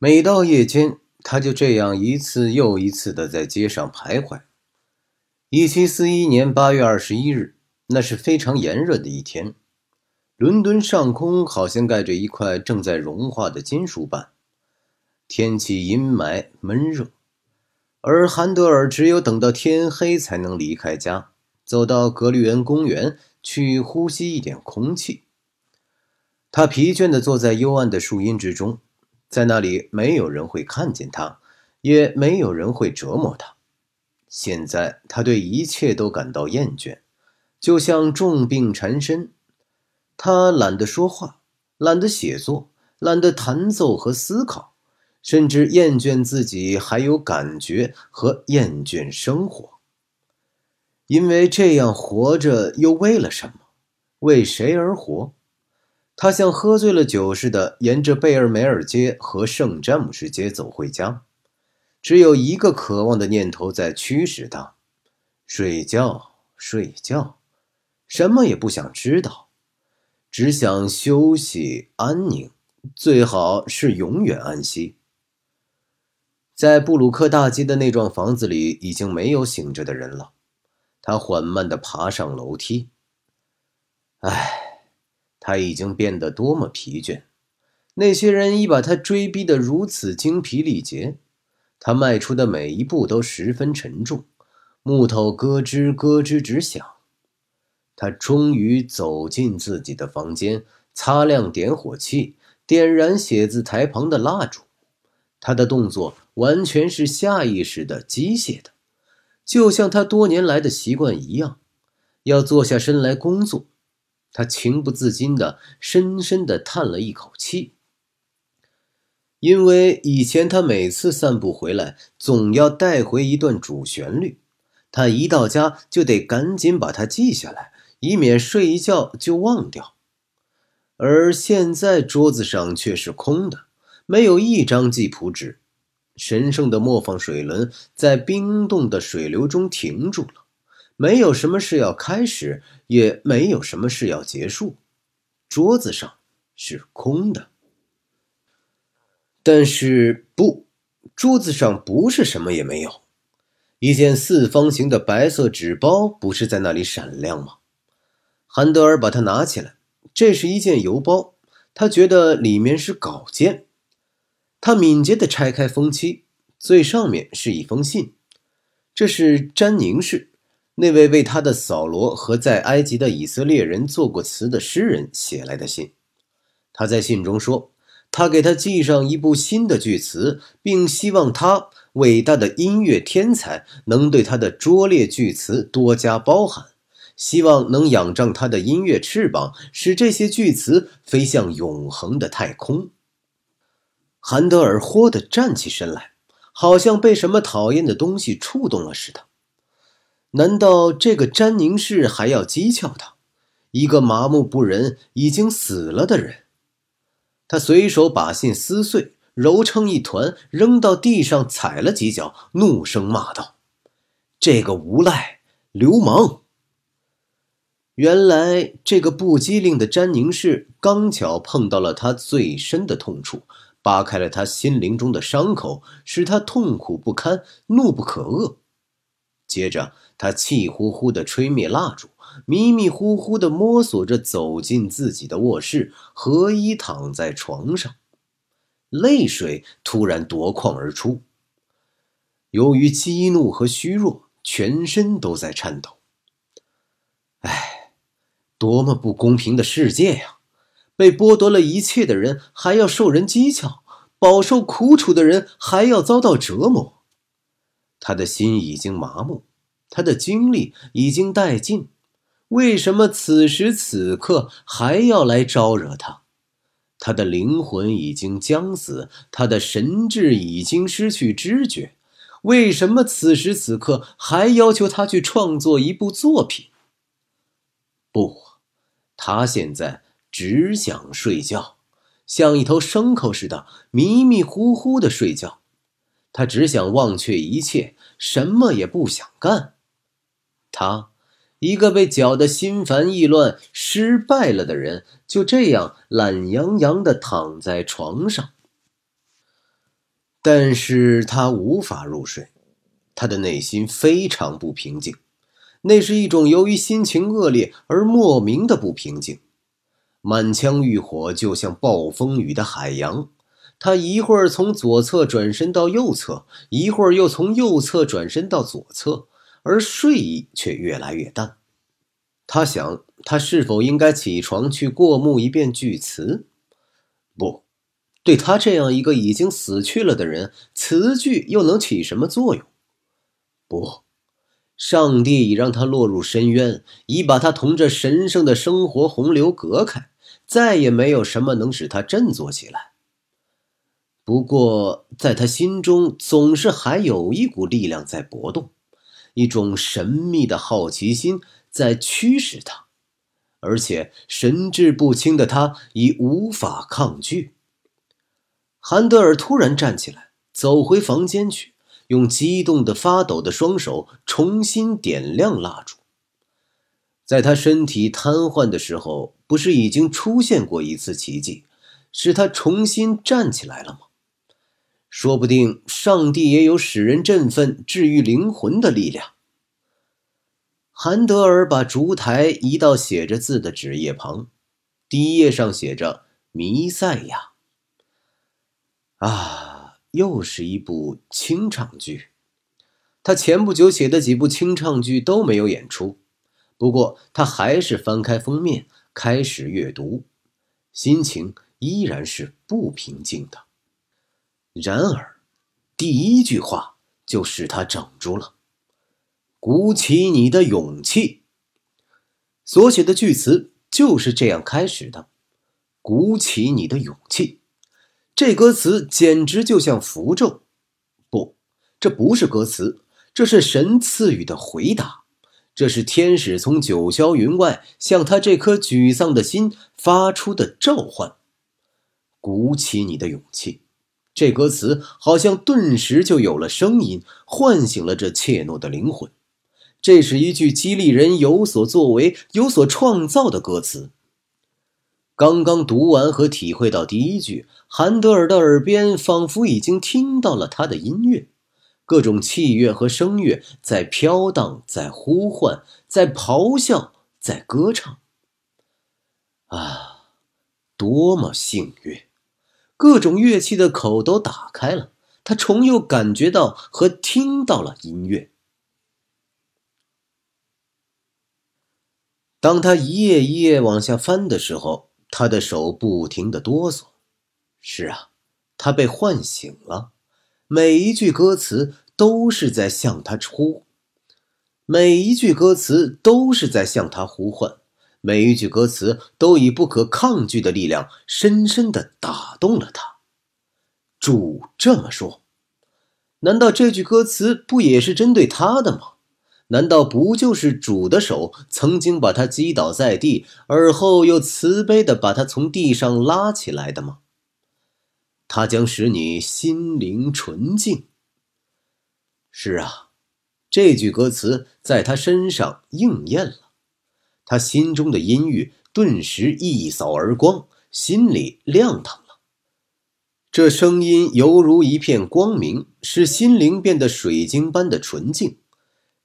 每到夜间，他就这样一次又一次的在街上徘徊。一七四一年八月二十一日，那是非常炎热的一天，伦敦上空好像盖着一块正在融化的金属板，天气阴霾闷热，而韩德尔只有等到天黑才能离开家，走到格律恩公园去呼吸一点空气。他疲倦地坐在幽暗的树荫之中，在那里没有人会看见他，也没有人会折磨他。现在他对一切都感到厌倦，就像重病缠身。他懒得说话，懒得写作，懒得弹奏和思考，甚至厌倦自己还有感觉和厌倦生活。因为这样活着又为了什么？为谁而活？他像喝醉了酒似的，沿着贝尔梅尔街和圣詹姆士街走回家。只有一个渴望的念头在驱使他：睡觉，睡觉，什么也不想知道，只想休息、安宁，最好是永远安息。在布鲁克大街的那幢房子里，已经没有醒着的人了。他缓慢地爬上楼梯。唉，他已经变得多么疲倦！那些人已把他追逼得如此精疲力竭。他迈出的每一步都十分沉重，木头咯吱咯吱直响。他终于走进自己的房间，擦亮点火器，点燃写字台旁的蜡烛。他的动作完全是下意识的、机械的，就像他多年来的习惯一样，要坐下身来工作。他情不自禁的深深的叹了一口气。因为以前他每次散步回来，总要带回一段主旋律，他一到家就得赶紧把它记下来，以免睡一觉就忘掉。而现在桌子上却是空的，没有一张记谱纸。神圣的磨坊水轮在冰冻的水流中停住了，没有什么事要开始，也没有什么事要结束。桌子上是空的。但是不，桌子上不是什么也没有，一件四方形的白色纸包不是在那里闪亮吗？韩德尔把它拿起来，这是一件邮包，他觉得里面是稿件。他敏捷地拆开封漆，最上面是一封信，这是詹宁氏，那位为他的扫罗和在埃及的以色列人做过词的诗人写来的信。他在信中说。他给他寄上一部新的句词，并希望他伟大的音乐天才能对他的拙劣句词多加包涵，希望能仰仗他的音乐翅膀，使这些句词飞向永恒的太空。韩德尔豁地站起身来，好像被什么讨厌的东西触动了似的。难道这个詹宁氏还要讥诮他，一个麻木不仁、已经死了的人？他随手把信撕碎，揉成一团，扔到地上，踩了几脚，怒声骂道：“这个无赖，流氓！”原来，这个不机灵的詹宁氏刚巧碰到了他最深的痛处，扒开了他心灵中的伤口，使他痛苦不堪，怒不可遏。接着，他气呼呼地吹灭蜡烛。迷迷糊糊地摸索着走进自己的卧室，合衣躺在床上，泪水突然夺眶而出。由于激怒和虚弱，全身都在颤抖。唉，多么不公平的世界呀！被剥夺了一切的人还要受人讥诮，饱受苦楚的人还要遭到折磨。他的心已经麻木，他的精力已经殆尽。为什么此时此刻还要来招惹他？他的灵魂已经将死，他的神智已经失去知觉。为什么此时此刻还要求他去创作一部作品？不，他现在只想睡觉，像一头牲口似的迷迷糊糊的睡觉。他只想忘却一切，什么也不想干。他。一个被搅得心烦意乱、失败了的人，就这样懒洋洋地躺在床上。但是他无法入睡，他的内心非常不平静，那是一种由于心情恶劣而莫名的不平静，满腔欲火就像暴风雨的海洋，他一会儿从左侧转身到右侧，一会儿又从右侧转身到左侧，而睡意却越来越淡。他想，他是否应该起床去过目一遍句词？不。对他这样一个已经死去了的人，词句又能起什么作用？不，上帝已让他落入深渊，已把他同这神圣的生活洪流隔开，再也没有什么能使他振作起来。不过，在他心中总是还有一股力量在搏动，一种神秘的好奇心在驱使他，而且神志不清的他已无法抗拒。韩德尔突然站起来，走回房间去，用激动的发抖的双手重新点亮蜡烛。在他身体瘫痪的时候，不是已经出现过一次奇迹，使他重新站起来了吗？说不定上帝也有使人振奋、治愈灵魂的力量。韩德尔把烛台移到写着字的纸页旁，第一页上写着“弥赛亚”。啊，又是一部清唱剧。他前不久写的几部清唱剧都没有演出，不过他还是翻开封面开始阅读，心情依然是不平静的。然而，第一句话就使他怔住了：“鼓起你的勇气。”所写的句词就是这样开始的：“鼓起你的勇气。”这歌词简直就像符咒，不，这不是歌词，这是神赐予的回答，这是天使从九霄云外向他这颗沮丧的心发出的召唤。鼓起你的勇气，这歌词好像顿时就有了声音，唤醒了这怯懦的灵魂。这是一句激励人有所作为、有所创造的歌词。刚刚读完和体会到第一句。韩德尔的耳边仿佛已经听到了他的音乐，各种器乐和声乐在飘荡，在呼唤，在咆哮，在歌唱。啊，多么幸运！各种乐器的口都打开了，他重又感觉到和听到了音乐。当他一页一页往下翻的时候，他的手不停的哆嗦。是啊，他被唤醒了。每一句歌词都是在向他出，每一句歌词都是在向他呼唤，每一句歌词都以不可抗拒的力量深深的打动了他。主这么说，难道这句歌词不也是针对他的吗？难道不就是主的手曾经把他击倒在地，而后又慈悲的把他从地上拉起来的吗？它将使你心灵纯净。是啊，这句歌词在他身上应验了，他心中的阴郁顿时一扫而光，心里亮堂了。这声音犹如一片光明，使心灵变得水晶般的纯净。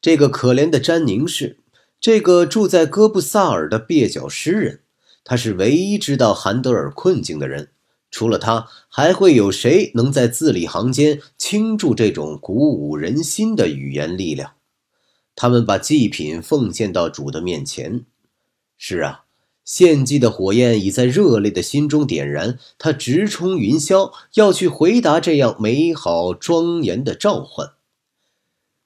这个可怜的詹宁士，这个住在哥布萨尔的蹩脚诗人，他是唯一知道韩德尔困境的人。除了他，还会有谁能在字里行间倾注这种鼓舞人心的语言力量？他们把祭品奉献到主的面前。是啊，献祭的火焰已在热烈的心中点燃，它直冲云霄，要去回答这样美好庄严的召唤。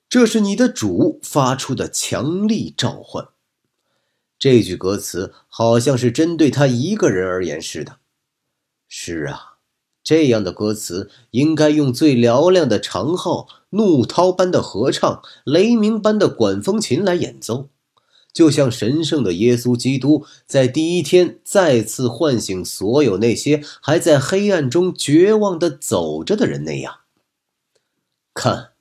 这是你的主发出的强力召唤。这句歌词好像是针对他一个人而言似的。是啊，这样的歌词应该用最嘹亮的长号、怒涛般的合唱、雷鸣般的管风琴来演奏，就像神圣的耶稣基督在第一天再次唤醒所有那些还在黑暗中绝望的走着的人那样。看，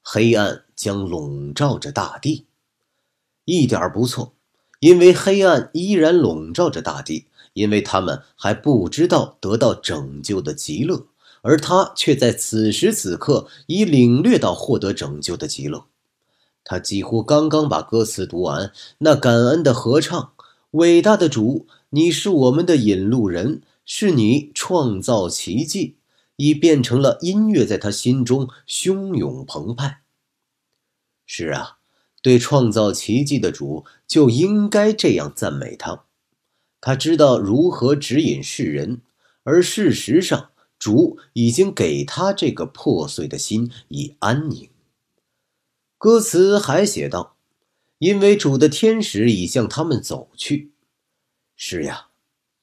黑暗将笼罩着大地，一点不错，因为黑暗依然笼罩着大地。因为他们还不知道得到拯救的极乐，而他却在此时此刻已领略到获得拯救的极乐。他几乎刚刚把歌词读完，那感恩的合唱：“伟大的主，你是我们的引路人，是你创造奇迹。”已变成了音乐，在他心中汹涌澎湃。是啊，对创造奇迹的主就应该这样赞美他。他知道如何指引世人，而事实上，主已经给他这个破碎的心以安宁。歌词还写道：“因为主的天使已向他们走去。”是呀，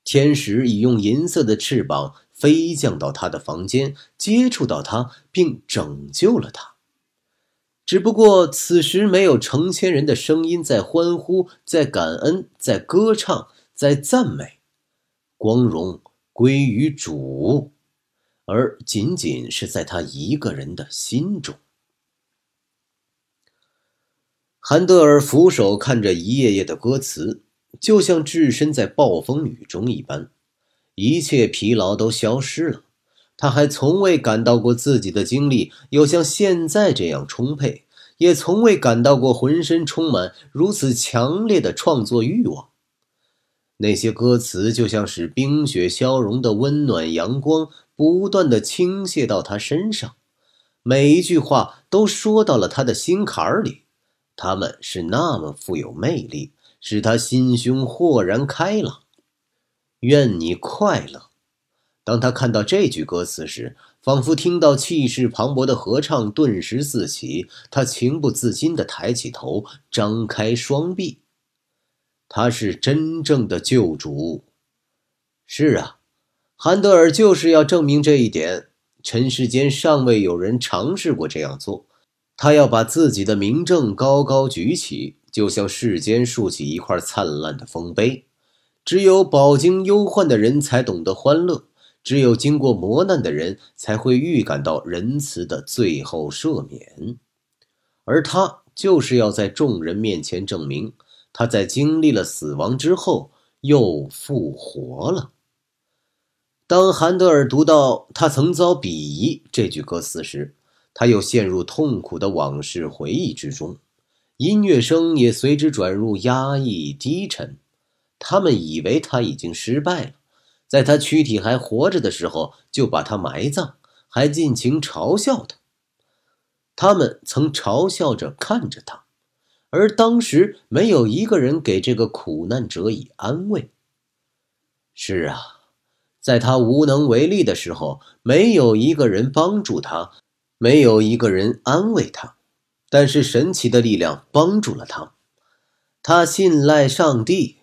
天使已用银色的翅膀飞降到他的房间，接触到他，并拯救了他。只不过此时没有成千人的声音在欢呼，在感恩，在歌唱，在赞美，光荣归于主，而仅仅是在他一个人的心中。韩德尔俯首看着一页页的歌词，就像置身在暴风雨中一般，一切疲劳都消失了。他还从未感到过自己的精力有像现在这样充沛，也从未感到过浑身充满如此强烈的创作欲望。那些歌词就像是冰雪消融的温暖阳光，不断的倾泻到他身上，每一句话都说到了他的心坎里。他们是那么富有魅力，使他心胸豁然开朗。愿你快乐。当他看到这句歌词时，仿佛听到气势磅礴的合唱顿时四起。他情不自禁地抬起头，张开双臂。他是真正的救主。是啊，韩德尔就是要证明这一点。尘世间尚未有人尝试过这样做。他要把自己的名正高高举起，就像世间竖起一块灿烂的丰碑。只有饱经忧患的人才懂得欢乐，只有经过磨难的人才会预感到仁慈的最后赦免。而他就是要在众人面前证明，他在经历了死亡之后又复活了。当韩德尔读到“他曾遭鄙夷”这句歌词时，他又陷入痛苦的往事回忆之中，音乐声也随之转入压抑低沉。他们以为他已经失败了，在他躯体还活着的时候就把他埋葬，还尽情嘲笑他。他们曾嘲笑着看着他，而当时没有一个人给这个苦难者以安慰。是啊，在他无能为力的时候，没有一个人帮助他。没有一个人安慰他，但是神奇的力量帮助了他。他信赖上帝，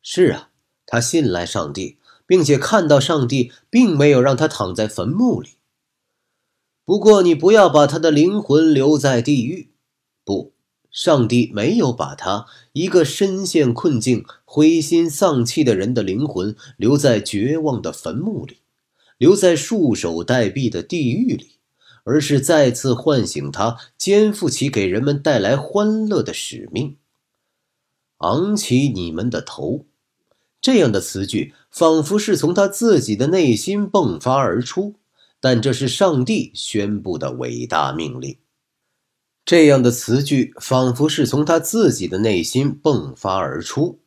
是啊，他信赖上帝，并且看到上帝并没有让他躺在坟墓里。不过，你不要把他的灵魂留在地狱。不，上帝没有把他一个深陷困境、灰心丧气的人的灵魂留在绝望的坟墓里，留在束手待毙的地狱里。而是再次唤醒他，肩负起给人们带来欢乐的使命。昂起你们的头，这样的词句仿佛是从他自己的内心迸发而出，但这是上帝宣布的伟大命令。这样的词句仿佛是从他自己的内心迸发而出，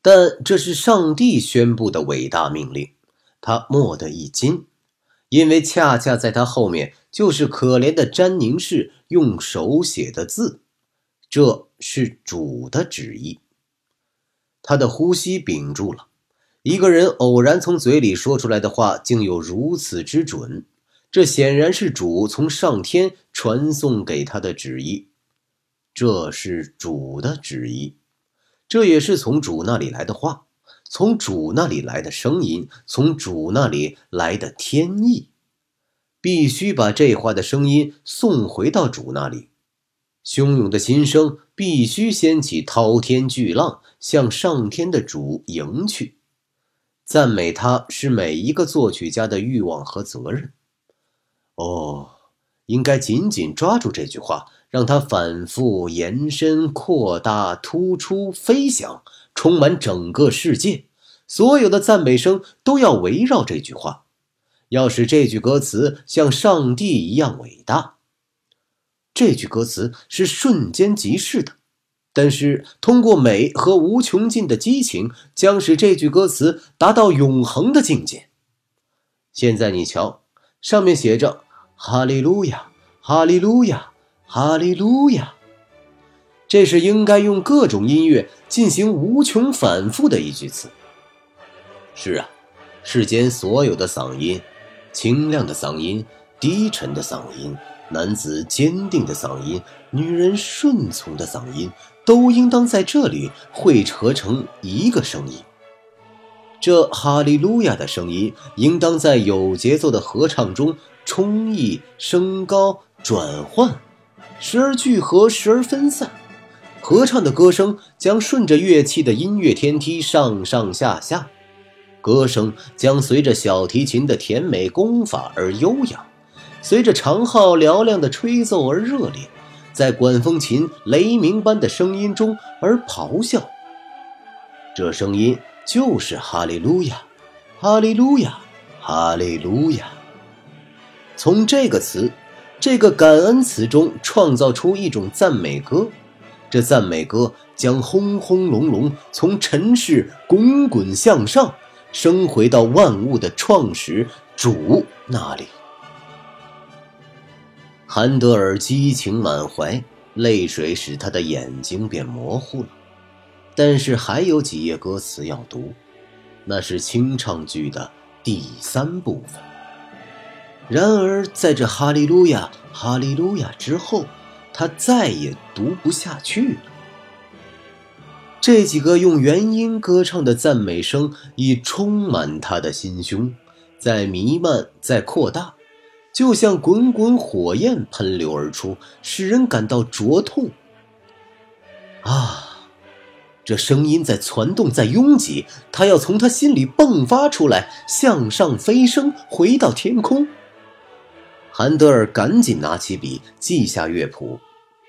但这是上帝宣布的伟大命令。他蓦地一惊。因为恰恰在他后面就是可怜的詹宁氏用手写的字，这是主的旨意。他的呼吸屏住了。一个人偶然从嘴里说出来的话，竟有如此之准，这显然是主从上天传送给他的旨意。这是主的旨意，这也是从主那里来的话。从主那里来的声音，从主那里来的天意，必须把这话的声音送回到主那里。汹涌的心声必须掀起滔天巨浪，向上天的主迎去。赞美他是每一个作曲家的欲望和责任。哦，应该紧紧抓住这句话，让它反复延伸、扩大、突出、飞翔。充满整个世界，所有的赞美声都要围绕这句话，要使这句歌词像上帝一样伟大。这句歌词是瞬间即逝的，但是通过美和无穷尽的激情，将使这句歌词达到永恒的境界。现在你瞧，上面写着“哈利路亚，哈利路亚，哈利路亚”，这是应该用各种音乐进行无穷反复的一句词。是啊，世间所有的嗓音，清亮的嗓音，低沉的嗓音。男子坚定的嗓音，女人顺从的嗓音，都应当在这里汇合成一个声音。这哈利路亚的声音，应当在有节奏的合唱中充溢、升高、转换，时而聚合，时而分散。合唱的歌声将顺着乐器的音乐天梯上上下下，歌声将随着小提琴的甜美功法而悠扬。随着长号嘹亮的吹奏而热烈，在管风琴雷鸣般的声音中而咆哮。这声音就是哈利路亚，哈利路亚，哈利路亚。从这个词，这个感恩词中创造出一种赞美歌，这赞美歌将轰轰隆隆从尘世滚滚向上，升回到万物的创始主那里。韩德尔激情满怀，泪水使他的眼睛变模糊了。但是还有几页歌词要读，那是清唱剧的第三部分。然而，在这“哈利路亚，哈利路亚”之后，他再也读不下去了。这几个用元音歌唱的赞美声已充满他的心胸，在弥漫，在扩大。就像滚滚火焰喷流而出，使人感到灼痛。啊，这声音在攒动，在拥挤，它要从他心里迸发出来，向上飞升，回到天空。韩德尔赶紧拿起笔，记下乐谱。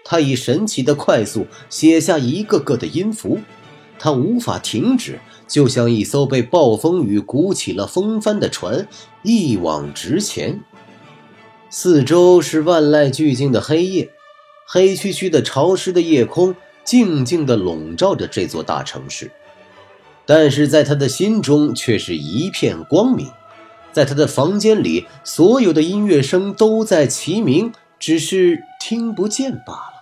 他以神奇的快速写下一个个的音符，他无法停止，就像一艘被暴风雨鼓起了风帆的船，一往直前。四周是万籁俱静的黑夜，黑黢黢的潮湿的夜空静静地笼罩着这座大城市，但是在他的心中却是一片光明，在他的房间里，所有的音乐声都在齐鸣，只是听不见罢了。